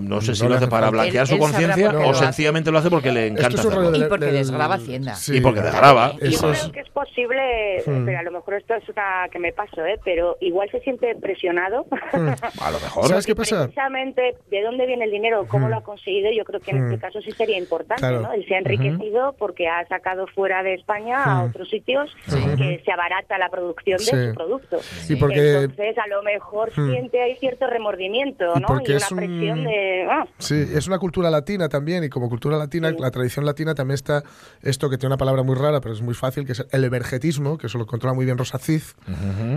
No sé si No lo hace para blanquear Él- su conciencia o sencillamente lo hace porque le encanta es hacerlo. Y porque desgraba Hacienda. Sí. Y porque desgraba. Yo creo es- que es posible, Hmm. pero a lo mejor esto es una que me paso, ¿eh? pero igual se siente presionado. A lo mejor. ¿Sabes qué pasa? Precisamente de dónde viene el dinero, cómo lo ha conseguido, yo creo que en Hmm. este caso sí sería importante, Claro. ¿no? Él se ha enriquecido porque ha sacado fuera de España a Hmm. otros sitios que se abarata la producción Sí. de su producto. Y porque- Entonces, a lo mejor Hmm. siente ahí cierto remordimiento, Y ¿no? porque y es una un- presión de... ah, Sí, es una cultura latina también, y como cultura latina, la tradición latina también está esto que tiene una palabra muy rara, pero es muy fácil, que es el evergetismo, que eso lo controla muy bien Rosa Cid,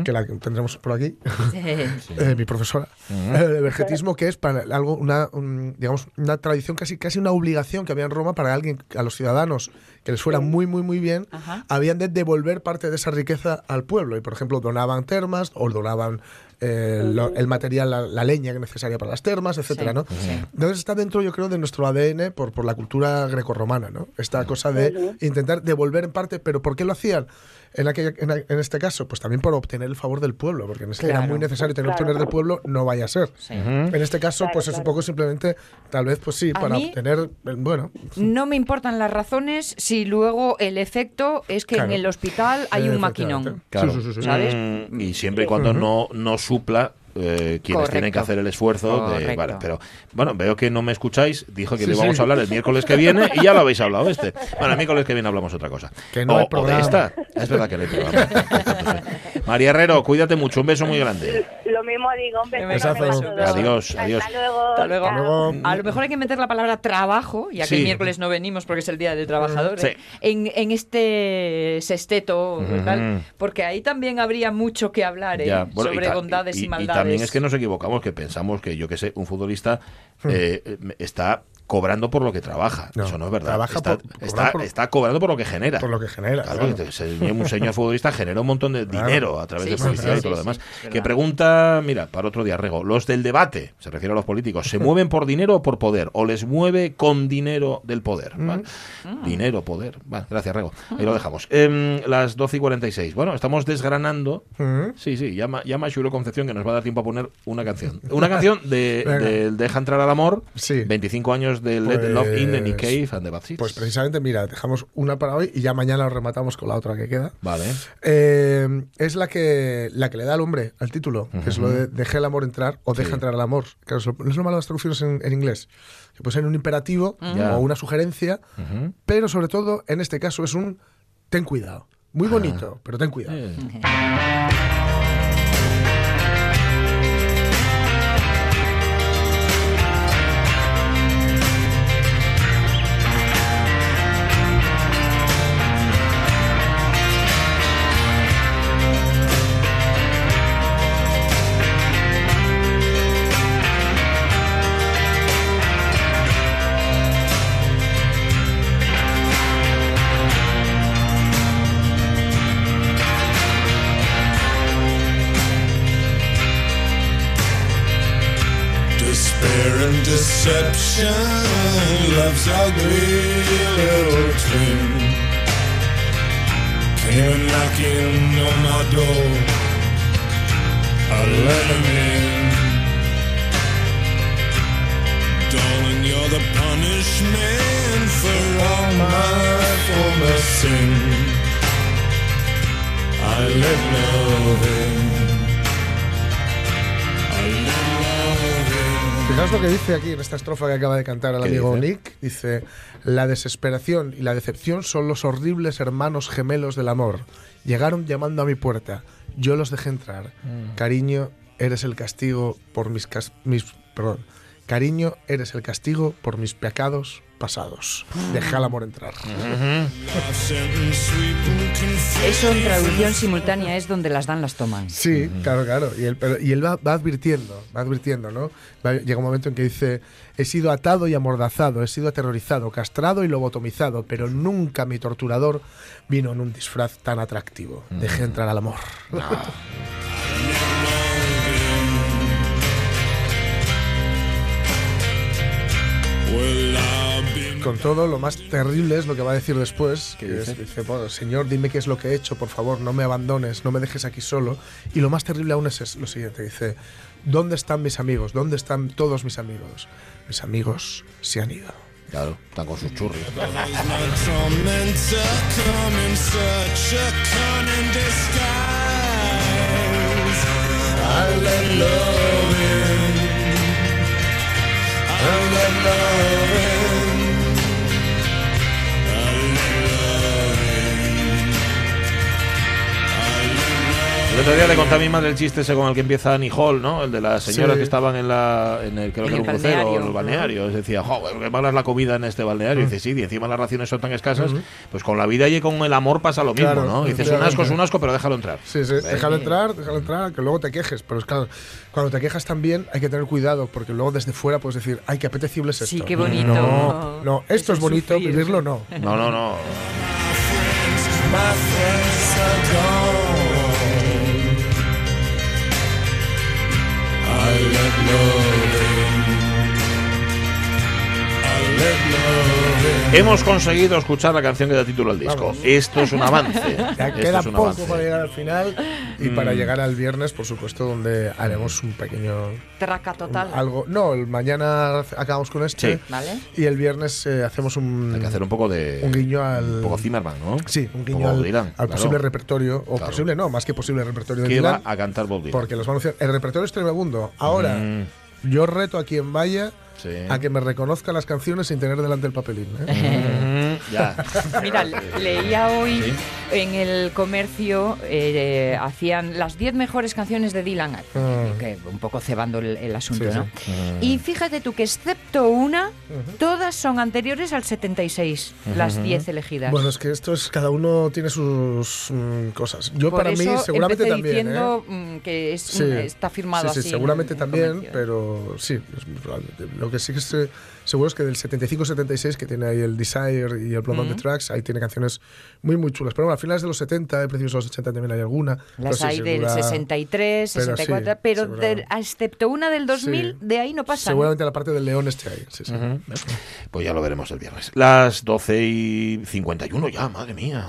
que la tendremos por aquí, eh, mi profesora. El evergetismo, que es para algo, una, un- digamos, una tradición casi, casi una obligación que había en Roma para alguien, a los ciudadanos que les fuera muy, muy, muy bien, Ajá. habían de devolver parte de esa riqueza al pueblo. Y, por ejemplo, donaban termas o donaban eh, lo- el material, la, la leña que es necesaria para las termas, etcétera, Sí, ¿no? sí. Entonces está dentro, yo creo, de nuestro ADN por, por la cultura grecorromana, ¿no? Esta cosa de intentar devolver en parte, pero ¿por qué lo hacían? En, aquella, en, en este caso, pues también por obtener el favor del pueblo, porque en este era Claro. muy necesario tener Claro. obtener del pueblo, no vaya a ser. Sí. En este caso, Claro, pues es un poco simplemente, tal vez, pues sí, A para mí- obtener, eh, bueno, No me importan las razones si luego el efecto es que Claro. en el hospital hay un maquinón. Claro. Sí, sí, sí, sí. ¿Sabes? Mm, y siempre y cuando no, no supla eh, quienes Correcto. tienen que hacer el esfuerzo. De, vale, pero bueno, veo que no me escucháis. Dijo que Sí, le íbamos sí. a hablar el miércoles que viene y ya lo habéis hablado este. Bueno, el miércoles que viene hablamos otra cosa. Que no o, hay o de esta. Es verdad que no hay programa. María Herrero, cuídate mucho. Un beso muy grande. Mismo digo, hombre. Adiós, adiós. Hasta luego. Hasta luego. Chao. luego. A lo mejor hay que meter la palabra trabajo, ya que Sí. el miércoles no venimos porque es el Día del Trabajador, Sí. ¿eh? en, en este sexteto, Ujú. tal, porque ahí también habría mucho que hablar ¿eh? Ya, bueno, sobre bondades y, y maldades. también es que nos equivocamos, que pensamos que, yo que sé, un futbolista eh, eh, está cobrando por lo que trabaja. No, Eso no es verdad. trabaja está, por- está- por- está cobrando por lo que genera. por lo que genera. Claro, claro. que un señor futbolista genera un montón de Claro. dinero a través Sí, de publicidad sí, y todo lo demás. que pregunta, mira, para otro día, Rego, los del debate, se refiere a los políticos, ¿se mueven por dinero o por poder? ¿O les mueve con dinero del poder? ¿Vale? Dinero, poder. Vale, gracias, Rego. Ahí lo dejamos. Em, las 12 y 46. Bueno, estamos desgranando. Mm. Sí, sí, llama, llama a Shuro Concepción que nos va a dar tiempo a poner una canción. Una canción de, del Deja entrar al amor. Sí. 25 años de Let the Love In the Nick Pues- Cave and the Bad Seeds. Pues precisamente, mira, dejamos una para hoy y ya mañana lo rematamos con la otra que queda. Vale. Eh, es la que, la que le da al hombre al título, que es lo de deje el amor entrar o deja Sí. entrar al amor. Claro, es lo, es lo malo de las traducciones en, en inglés. Que puede ser un imperativo Ya. o una sugerencia, Ujú. pero sobre todo en este caso es un ten cuidado. Muy bonito, pero ten cuidado. Deception, love's ugly little twin. Came knocking on my door. I let him in. Darling, you're the punishment for all my former sin. I let love in. Fijaos lo que dice aquí en esta estrofa que acaba de cantar el ¿Qué amigo dice? Nick. Dice, la desesperación y la decepción son los horribles hermanos gemelos del amor. Llegaron llamando a mi puerta. Yo los dejé entrar. Cariño, eres el castigo por mis, cas- mis perdón. Cariño, eres el castigo por mis pecados pasados. Deja el amor entrar. Eso en traducción simultánea es donde las dan las toman. Sí, claro, claro. Y él, pero- y él va, va advirtiendo, va advirtiendo, ¿no? Va- llega un momento en que dice, he sido atado y amordazado, he sido aterrorizado, castrado y lobotomizado, pero nunca mi torturador vino en un disfraz tan atractivo. Dejé entrar al amor. Well, been Con todo, lo más terrible es lo que va a decir después, que es, dice, "Bueno, Señor, dime qué es lo que he hecho, por favor, no me abandones, no me dejes aquí solo. Y lo más terrible aún es es lo siguiente, dice, ¿dónde están mis amigos? ¿Dónde están todos mis amigos? Mis amigos se han ido. Claro, están con sus churris. El otro día le conté a mi madre el chiste ese con el que empieza Annie Hall, ¿no? El de las señoras Sí. que estaban en la en el creo En que el era un crucero, balneario. en el balneario. Es decía, joder, qué mala es la comida en este balneario. Y dice, sí, y encima las raciones son tan escasas. Pues con la vida y con el amor pasa lo mismo, Claro, ¿no? Dices, un asco es un asco, pero déjalo entrar. Sí, sí, déjalo entrar, déjalo entrar, que luego te quejes. Pero es claro, cuando te quejas también hay que tener cuidado, porque luego desde fuera puedes decir, ay, qué apetecible es esto. Sí, qué bonito. No, no, esto es bonito, sufrir. vivirlo no. No, no, no. My friends are gone. I let love Hemos conseguido escuchar la canción que da título al disco. Vamos. Esto es un avance. Ya Esto queda es un poco avance. para llegar al final y para llegar al viernes, por supuesto, donde haremos un pequeño Traca total. algo. No, el mañana acabamos con este Sí. ¿Vale? y el viernes eh, hacemos un, Hay que hacer un poco de. un guiño al Un poco Zimmerman, ¿no? Sí, un guiño al, Dylan, al claro. posible repertorio o Claro. posible no, más que posible repertorio de Que va Dylan, a cantar Bob Dylan. porque los van a anunciar. El repertorio es tremebundo. Ahora, Mm, yo reto a quien vaya sí. a que me reconozca las canciones sin tener delante el papelín. ¿eh? Mm, ya. Mira, leía hoy Sí. en el comercio, eh, hacían las 10 mejores canciones de Dylan, Ah. que un poco cebando el, el asunto, Sí, ¿no? sí. Y fíjate tú que excepto una, todas son anteriores al 76, las 10 elegidas. Bueno, es que esto es cada uno tiene sus mm, cosas. Yo Por para mí eso seguramente empecé también. diciendo ¿eh? mm, que es, Sí. mm, está firmado Sí, sí, así. en- seguramente en también, comercio. pero sí, es. Lo que sí que estoy seguro es que del 75-76, que tiene ahí el Desire y el Blood on the Tracks, ahí tiene canciones muy, muy chulas. Pero bueno, a finales de los 70, a principios de los 80 también hay alguna. pero Las sí, hay sin del duda- 63, pero 64, sí, pero de- excepto una del 2000, Sí. de ahí no pasa. Seguramente la parte del León esté ahí. Sí, sí. Pues ya lo veremos el viernes. Las 12 y 51 ya, madre mía.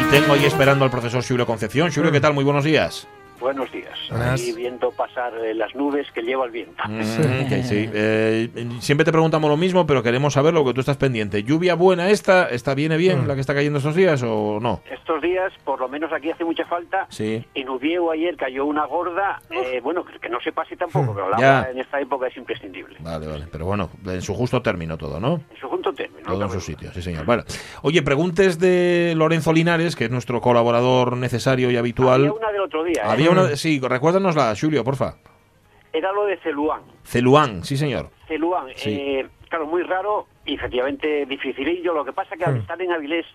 Y tengo ahí esperando al profesor Julio Concepción. Julio, ¿qué tal? Muy buenos días. Buenos días. Buenas. Aquí viendo pasar eh, las nubes que lleva el viento. Mm, que sí. Eh, siempre te preguntamos lo mismo, pero queremos saber lo que tú estás pendiente. ¿Lluvia buena esta? ¿Está viene bien la que está cayendo estos días o no? Estos días, por lo menos aquí hace mucha falta. Sí. En Ubieu ayer cayó una gorda. eh, bueno, que, no se pase tampoco, pero el Ya. agua en esta época es imprescindible. Vale, vale. Pero bueno, en su justo término todo, ¿no? En su junto término. Todo en su sitio, sí señor. Bueno, oye, preguntes de Lorenzo Linares, que es nuestro colaborador necesario y habitual. Había una del otro día. ¿eh? Había una, sí, recuérdanosla, Julio, porfa. Era lo de Celuán. Celuán, sí señor. Celuán, Sí. eh, claro, muy raro y efectivamente dificilillo. Lo que pasa que al estar en Avilés,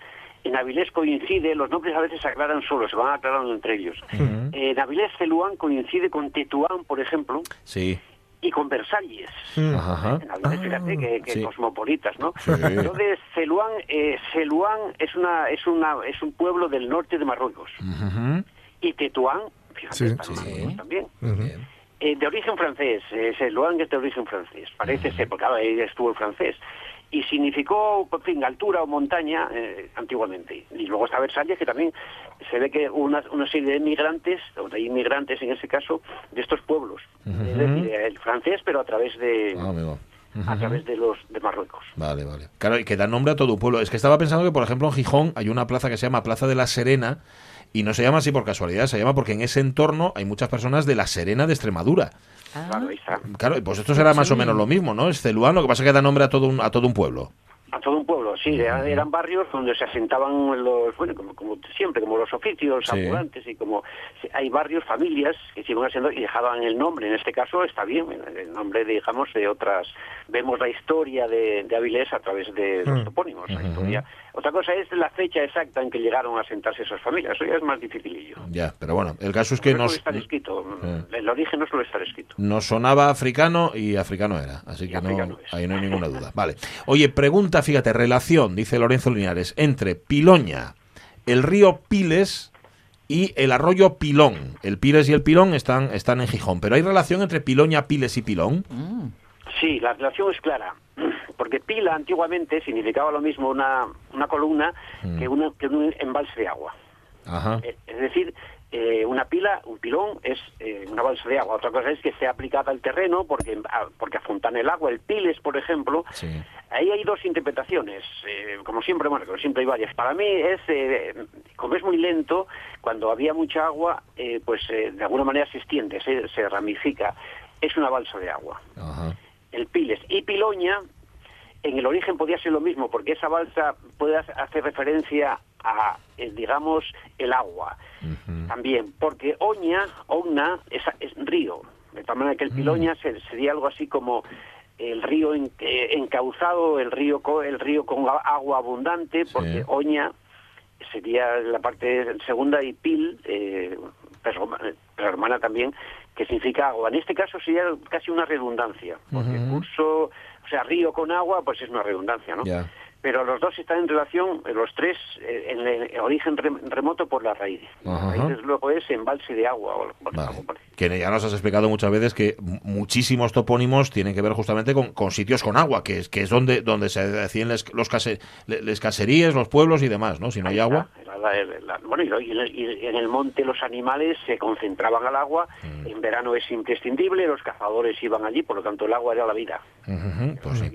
en Avilés coincide, los nombres a veces se aclaran solos, se van aclarando entre ellos. Eh, en Avilés Celuán coincide con Tetuán, por ejemplo, Sí. y con Versalles. Ajá. En Avilés, fíjate que, que Sí. cosmopolitas, ¿no? Sí. Entonces, Celuán, eh, Celuán es una, es una, es un pueblo del norte de Marruecos. Ujú. Y Tetuán, fíjate, Sí. Sí. También. Eh, de origen francés, eh, Celuán es de origen francés, parece ser, porque ahora ahí estuvo el francés. Y significó, en fin, altura o montaña eh, antiguamente. Y luego está Versalles, que también se ve que una, una serie de inmigrantes, o de inmigrantes en ese caso, de estos pueblos. Es decir, el francés, pero a través de, Ah, amigo. a través de los de Marruecos. Vale, vale. Claro, y que da nombre a todo un pueblo. Es que estaba pensando que, por ejemplo, en Gijón hay una plaza que se llama Plaza de la Serena Y no se llama así por casualidad, se llama porque en ese entorno hay muchas personas de la Serena de Extremadura. Claro, ahí está. Claro, pues esto será más o menos lo mismo, ¿no? Es Celuán, lo que pasa es que da nombre a todo un, a todo un pueblo. A todo un pueblo, sí, eran, eran barrios donde se asentaban los, bueno, como, como siempre, como los oficios Sí. ambulantes y como hay barrios, familias que se iban haciendo y dejaban el nombre. En este caso está bien, el nombre, digamos, de otras. Vemos la historia de, de Avilés a través de los Mm. topónimos. la historia. Otra cosa es la fecha exacta en que llegaron a asentarse esas familias. Eso ya es más dificilillo. Ya, pero bueno, el caso es que no nos, suele estar escrito. Eh. El origen no suele estar escrito. nos sonaba africano y africano era. Así Y que no, ahí no hay ninguna duda. Vale. Oye, pregunta, fíjate, relación, dice Lorenzo Linares, entre Piloña, el río Piles y el arroyo Pilón. El Piles y el Pilón están, están en Gijón, pero ¿hay relación entre Piloña, Piles y Pilón? Sí, la relación es clara, porque pila antiguamente significaba lo mismo una, una columna Mm. que, una, que un embalse de agua. Ajá. Eh, Es decir, eh, una pila, un pilón, es eh, una balsa de agua. Otra cosa es que esté aplicada al terreno porque, ah, porque afontana el agua. El piles, por ejemplo, Sí. ahí hay dos interpretaciones. eh, como siempre, bueno, como siempre hay varias. Para mí es, eh, como es muy lento, cuando había mucha agua, eh, pues eh, de alguna manera se extiende, se, se ramifica. Es una balsa de agua Ajá. El Piles. Y Piloña, en el origen podía ser lo mismo, porque esa balsa puede hacer- referencia a, eh, digamos, el agua. También, porque Oña, Ogna, es, es río. De tal manera que el Piloña se- sería algo así como el río en- eh, encauzado, el río, el río con agua abundante, porque Oña sería la parte segunda y Pil, eh, pero, pero hermana también, que significa agua. En este caso sería casi una redundancia, porque curso, o sea, río con agua, pues es una redundancia, ¿no? Pero los dos están en relación, los tres, eh, en el origen rem- remoto por la raíz. Ajá. La raíz, luego, es embalse de agua. O, Vale. Que ya nos has explicado muchas veces que mu- muchísimos topónimos tienen que ver justamente con, con sitios con agua, que es, que es donde, donde se deciden les, los case- les caserías, los pueblos y demás, ¿no? Si no hay agua. La- la- bueno, y, y en- el monte los animales se concentraban al agua. Mm. En verano es imprescindible, los cazadores iban allí, por lo tanto el agua era la vida. Ujú, pues sí.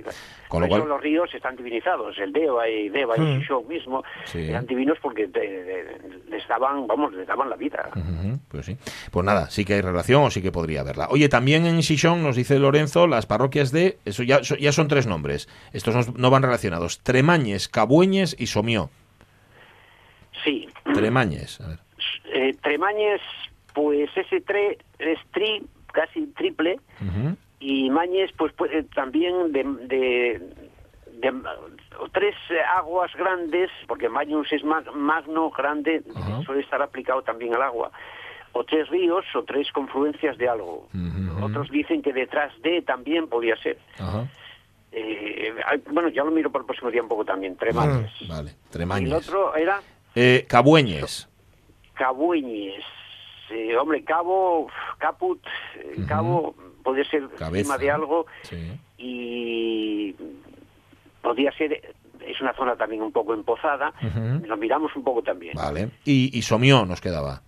Con Por lo eso cual, los ríos están divinizados. El Deva y Deva y Mm. Shishou mismo Sí. eran divinos porque te- les daban, vamos, les daban la vida. Ujú, pues sí. Pues nada, sí que hay relación o sí que podría haberla. Oye, también en Xixón nos dice Lorenzo las parroquias de, eso ya, ya son tres nombres, estos no, no van relacionados, Tremañes, Cabueñes y Somió. Sí. Tremañes, a ver. Eh, Tremañes, pues ese tre es tri, casi triple, y Mañes, pues puede también de, de, de- tres eh, aguas grandes, porque Magnus es ma- magno, grande, suele estar aplicado también al agua. O tres ríos o tres confluencias de algo. Otros dicen que detrás de también podía ser. Eh, bueno, ya lo miro por el próximo día un poco también, Tremañes. Vale, Y el Tremañes. otro era Eh, Cabueñes. Cabueñes. Eh, hombre, Cabo, Caput, eh, Cabo, podría ser encima de algo Sí. y podría ser, es una zona también un poco empozada, Ujú. lo miramos un poco también. Vale. Y, y Somió nos quedaba.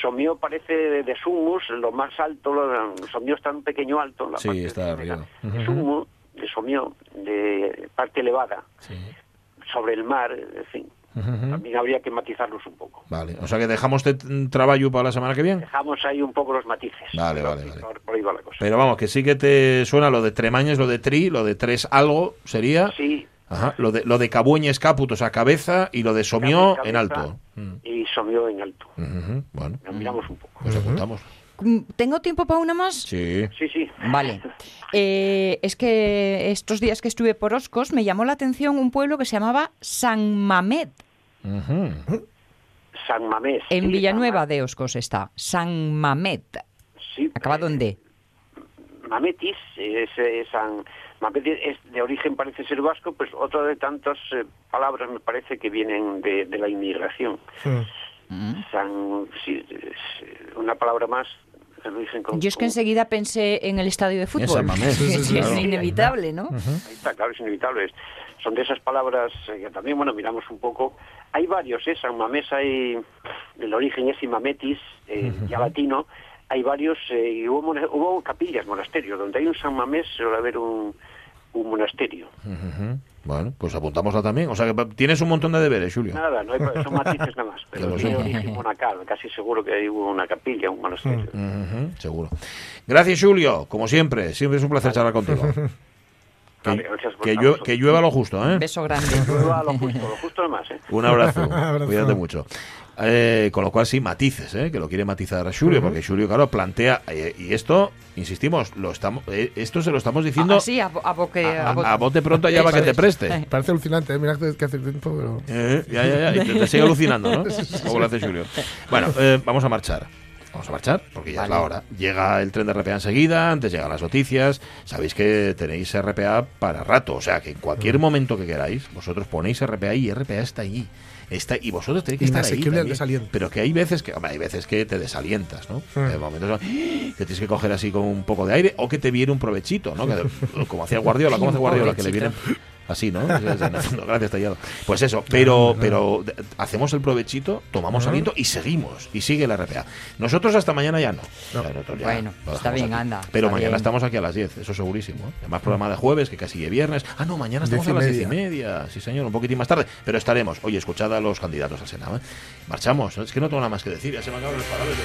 Somió parece de, de Sumus, lo más alto, lo, Somió está un pequeño alto, la Sí, parte está arriba. de Sumu, de Somió, de parte elevada, Sí. sobre el mar, en fin. Ujú. También habría que matizarlos un poco. Vale. O sea que dejamos este mm, trabajo para la semana que viene. Dejamos ahí un poco los matices. Vale, vale, vale. Por, por ahí va la cosa. Pero vamos, que sí que te suena lo de Tremañes, lo de Tri, lo de Tres algo sería. Sí, Ajá. Lo de, lo de Cabueñes Caput, o sea, cabeza, y lo de Somió Cabeza en alto. y Somió en alto. Ujú, Bueno, Lo miramos un poco. pues apuntamos. Mm, ¿Tengo tiempo para una más? Sí. Sí, sí. Vale. Eh, es que estos días que estuve por Oscos me llamó la atención un pueblo que se llamaba San Mamet. San Mamés. En Villanueva San de Oscos está. San Mamet. Sí, Acabado en D. Mametis, es, eh, San Mametis es de origen parece ser vasco, pues otra de tantas eh, palabras me parece que vienen de, de la inmigración. San, sí, es, una palabra más con- Yo es que enseguida pensé en el estadio de fútbol. San Mamés, sí, sí, sí, es claro. inevitable, ¿no? Ahí está, claro, es inevitable. Son de esas palabras eh, que también, bueno, miramos un poco. Hay varios, ¿eh? San Mamés hay, el origen es Imametis, eh, ya latino. Hay varios, eh, y hubo, hubo capillas, monasterios. Donde hay un San Mamés suele haber un, un monasterio. Ujú. Bueno, pues apuntámosla también. O sea que tienes un montón de deberes, Julio. Nada, no hay, son matices nada más. Que Pero tiene origen monacal, casi seguro que hay una capilla, un monasterio. Ujú, seguro. Gracias, Julio. Como siempre, siempre es un placer charlar contigo. Que, Vale, que que llueva lo justo, ¿eh? Beso grande. Llueva lo justo, lo justo nomás, ¿eh? Un abrazo. Abrazo. Cuídate mucho. Eh, con lo cual sí, matices, ¿eh? que lo quiere matizar Julio, porque Julio, claro, plantea, eh, y esto, insistimos, lo estamos, eh, esto se lo estamos diciendo Así, a, bo- a boque- a, a bo- a bote pronto allá para que te preste. Parece alucinante, ¿eh? mira que que hace tiempo, pero... Eh, ya, ya, ya, y te, te sigue alucinando, ¿no? Como lo hace Julio. Bueno, eh, vamos a marchar. Vamos a marchar, porque ya es la hora. Llega el tren de RPA enseguida, antes llegan las noticias. Sabéis que tenéis RPA para rato, o sea que en cualquier momento que queráis, vosotros ponéis RPA y RPA está allí. Está, y vosotros tenéis que estar ahí. También. Pero que hay veces que, hombre, hay veces que te desalientas, ¿no? Hay momentos ¡ah! que tienes que coger así con un poco de aire o que te viene un provechito, ¿no? Que- como hacía Guardiola, como hace Guardiola, que le viene provechito. Así, ¿no? Gracias, Tallado. Pues eso, pero, pero de- hacemos el provechito, tomamos aliento y seguimos. Y sigue la RPA. Nosotros hasta mañana ya no. Ya Bueno, está bien, aquí. anda, Pero mañana bien. estamos aquí a las 10, eso segurísimo. ¿eh? Además, programa de jueves, que casi es viernes. Ah, no, mañana estamos Diez a las 10 y media. Sí, señor, un poquitín más tarde. Pero estaremos. Oye, escuchad a los candidatos al Senado. ¿eh? Marchamos. Es que no tengo nada más que decir. Ya se me acaban los palabras.